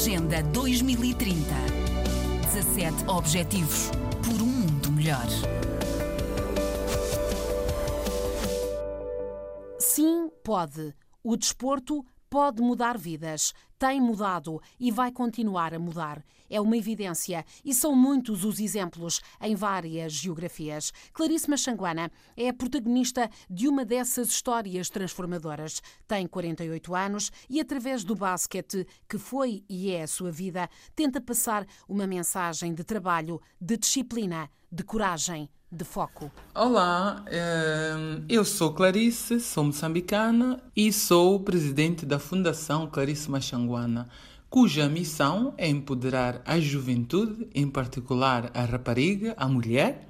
Agenda 2030. 17 Objetivos por um mundo melhor. Sim, pode. O desporto pode mudar vidas, tem mudado e vai continuar a mudar. É uma evidência e são muitos os exemplos em várias geografias. Clarice Machanguana é a protagonista de uma dessas histórias transformadoras. Tem 48 anos e, através do basquete, que foi e é a sua vida, tenta passar uma mensagem de trabalho, de disciplina, de coragem, de foco. Olá, ehm, eu sou Clarice, sou moçambicana e sou presidente da Fundação Clarice Machanguana, cuja missão é empoderar a juventude, em particular a rapariga, a mulher,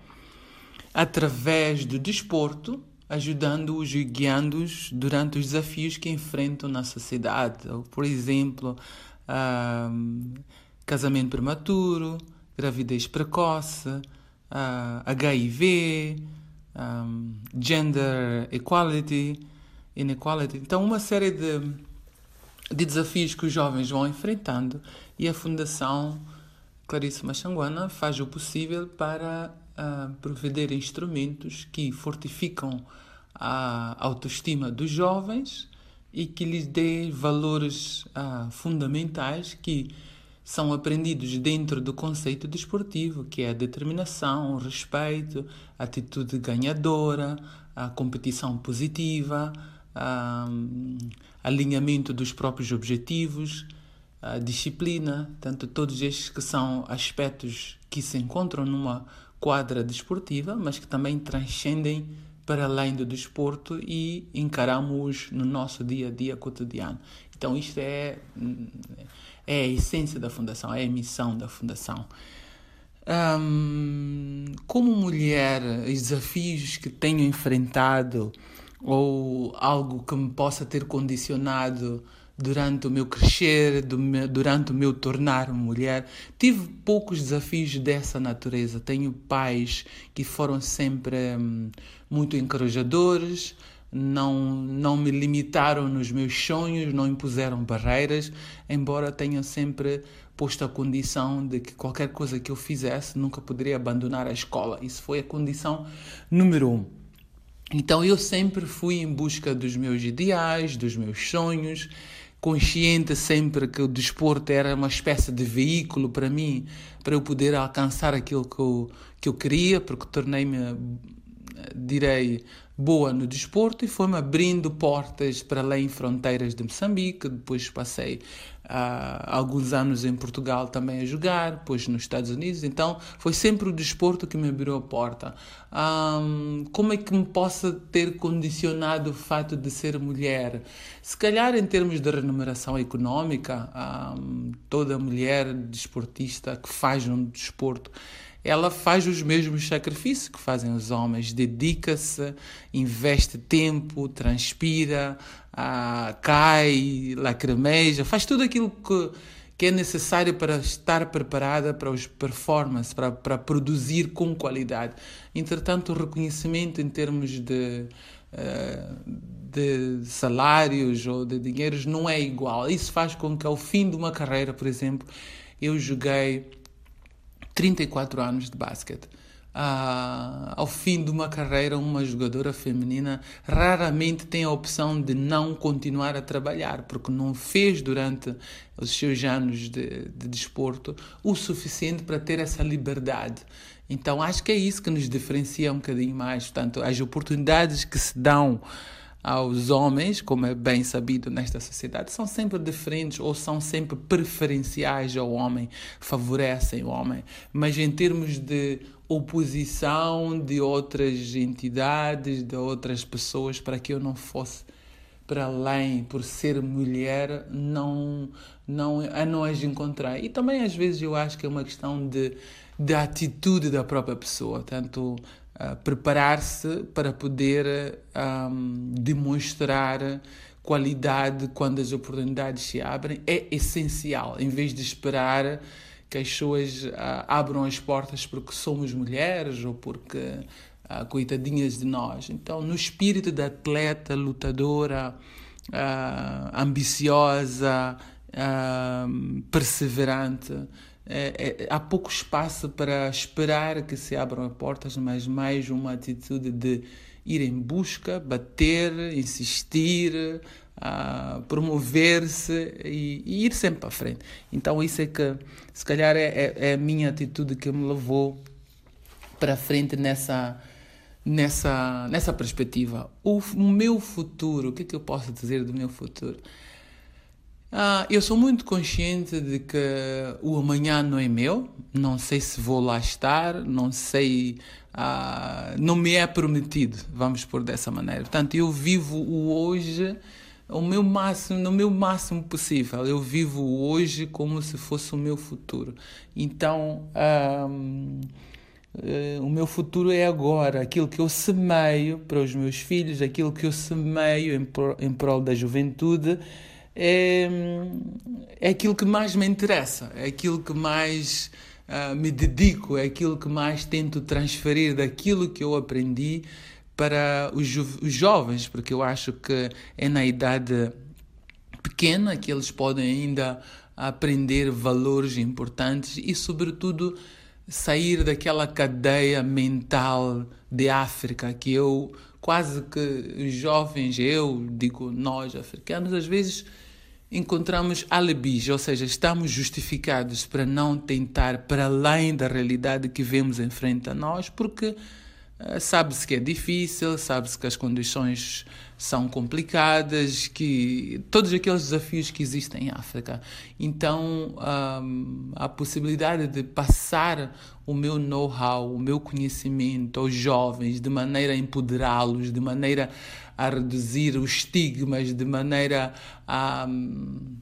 através do desporto, ajudando-os e guiando-os durante os desafios que enfrentam na sociedade. Por exemplo, ehm, casamento prematuro, gravidez precoce, uh, HIV, um, gender equality, inequality. Então, uma série de, de desafios que os jovens vão enfrentando e a Fundação Clarice Machanguana faz o possível para uh, prover instrumentos que fortificam a autoestima dos jovens e que lhes dê valores uh, fundamentais que são aprendidos dentro do conceito desportivo, que é a determinação, o respeito, a atitude ganhadora, a competição positiva, a, alinhamento dos próprios objetivos, a disciplina, tanto todos estes que são aspectos que se encontram numa quadra desportiva, mas que também transcendem para além do desporto e encaramos no nosso dia a dia cotidiano. Então isto é é a essência da fundação, é a missão da fundação. Um, como mulher, os desafios que tenho enfrentado ou algo que me possa ter condicionado durante o meu crescer, durante o meu tornar mulher, tive poucos desafios dessa natureza. Tenho pais que foram sempre hum, muito encorajadores, não, não me limitaram nos meus sonhos, não impuseram barreiras, embora tenham sempre posto a condição de que qualquer coisa que eu fizesse nunca poderia abandonar a escola. Isso foi a condição número um. Então eu sempre fui em busca dos meus ideais, dos meus sonhos, consciente sempre que o desporto era uma espécie de veículo para mim, para eu poder alcançar aquilo que eu, que eu queria, porque tornei-me, direi, boa no desporto e foi-me abrindo portas para além fronteiras de Moçambique. Depois passei uh, alguns anos em Portugal também a jogar, depois nos Estados Unidos. Então foi sempre o desporto que me abriu a porta. Um, como é que me possa ter condicionado o fato de ser mulher? Se calhar em termos de remuneração económica, um, toda mulher desportista que faz um desporto ela faz os mesmos sacrifícios que fazem os homens, dedica-se, investe tempo, transpira, ah, cai, lacrimeja, faz tudo aquilo que, que é necessário para estar preparada para os performances, para, para produzir com qualidade. Entretanto, o reconhecimento em termos de, uh, de salários ou de dinheiros não é igual. Isso faz com que ao fim de uma carreira, por exemplo, eu joguei 34 anos de basquete. Ah, ao fim de uma carreira, uma jogadora feminina raramente tem a opção de não continuar a trabalhar, porque não fez durante os seus anos de, de desporto o suficiente para ter essa liberdade. Então, acho que é isso que nos diferencia um bocadinho mais. Portanto, as oportunidades que se dão aos homens, como é bem sabido nesta sociedade, são sempre diferentes ou são sempre preferenciais ao homem, favorecem o homem. Mas em termos de oposição de outras entidades, de outras pessoas, para que eu não fosse para além por ser mulher, não, não, a não as encontrar. E também às vezes eu acho que é uma questão de, de atitude da própria pessoa, tanto preparar-se para poder um, demonstrar qualidade quando as oportunidades se abrem é essencial, em vez de esperar que as pessoas uh, abram as portas porque somos mulheres ou porque uh, coitadinhas de nós. Então, no espírito da atleta, lutadora, uh, ambiciosa, perseverante. É, é, há pouco espaço para esperar que se abram as portas, mas mais uma atitude de ir em busca, bater, insistir, uh, promover-se e, e, ir sempre para frente. Então, isso é que, se calhar, é, é, é a minha atitude que me levou para frente nessa, nessa, nessa perspectiva. O, o meu futuro, o que é que eu posso dizer do meu futuro? Ah, eu sou muito consciente de que o amanhã não é meu, não sei se vou lá estar, não sei, ah, não me é prometido, vamos por dessa maneira. Portanto, eu vivo o hoje o meu máximo, no meu máximo possível. Eu vivo hoje como se fosse o meu futuro. Então, uh, o meu futuro é agora, aquilo que eu semeio para os meus filhos, aquilo que eu semeio em, pro, em prol da juventude é, é aquilo que mais me interessa, é aquilo que mais uh, me dedico, é aquilo que mais tento transferir daquilo que eu aprendi para os, jo os jovens, porque eu acho que é na idade pequena que eles podem ainda aprender valores importantes e, sobretudo, sair daquela cadeia mental de África que eu quase que os jovens, eu digo nós africanos, às vezes encontramos alibis, ou seja, estamos justificados para não tentar para além da realidade que vemos em frente a nós, porque sabe-se que é difícil, sabe-se que as condições são complicadas, que todos aqueles desafios que existem em África. Então, um, a possibilidade de passar o meu know-how, o meu conhecimento aos jovens, de maneira a empoderá-los, de maneira a reduzir os estigmas, de maneira a. Um,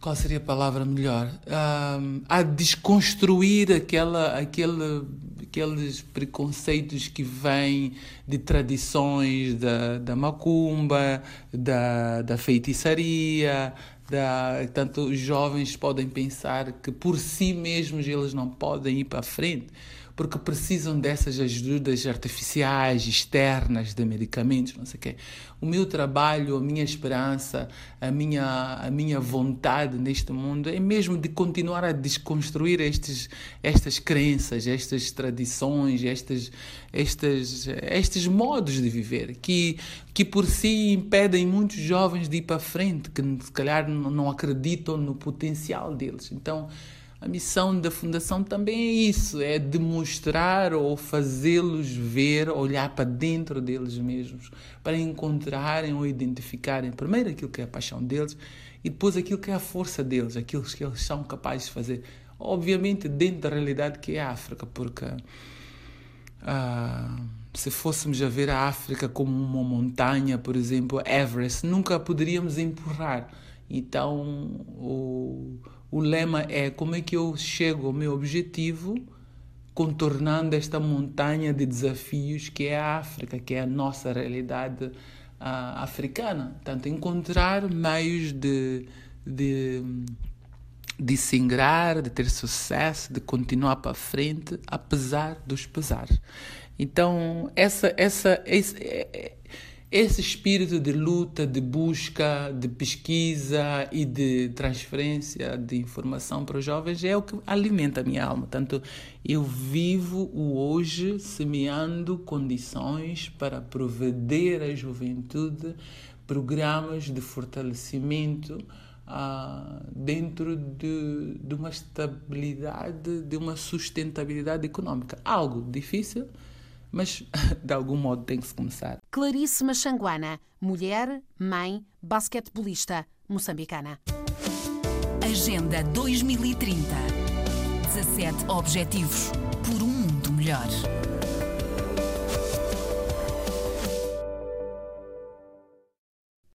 qual seria a palavra melhor? Um, a desconstruir aquela, aquele aqueles preconceitos que vêm de tradições da, da macumba, da, da feitiçaria, da, tanto os jovens podem pensar que por si mesmos eles não podem ir para frente porque precisam dessas ajudas artificiais, externas, de medicamentos, não sei o quê. O meu trabalho, a minha esperança, a minha, a minha vontade neste mundo é mesmo de continuar a desconstruir estes, estas crenças, estas tradições, estas, estas, estes modos de viver que, que por si impedem muitos jovens de ir para frente, que se calhar não acreditam no potencial deles. Então, a missão da Fundação também é isso: é demonstrar ou fazê-los ver, olhar para dentro deles mesmos, para encontrarem ou identificarem primeiro aquilo que é a paixão deles e depois aquilo que é a força deles, aquilo que eles são capazes de fazer. Obviamente, dentro da realidade que é a África, porque ah, se fôssemos a ver a África como uma montanha, por exemplo, Everest, nunca poderíamos empurrar. Então, o o lema é como é que eu chego ao meu objetivo contornando esta montanha de desafios que é a África, que é a nossa realidade uh, africana. Portanto, encontrar meios de, de, de se ingrar, de ter sucesso, de continuar para frente, apesar dos pesares. Então, essa, essa, esse, é, é esse espírito de luta, de busca, de pesquisa e de transferência de informação para os jovens é o que alimenta a minha alma. Tanto eu vivo o hoje semeando condições para prover à juventude programas de fortalecimento ah, dentro de, de uma estabilidade, de uma sustentabilidade econômica. Algo difícil mas de algum modo tem que se começar. Clarice Machanguana, mulher, mãe, basquetebolista moçambicana. Agenda 2030. 17 Objetivos por um mundo melhor.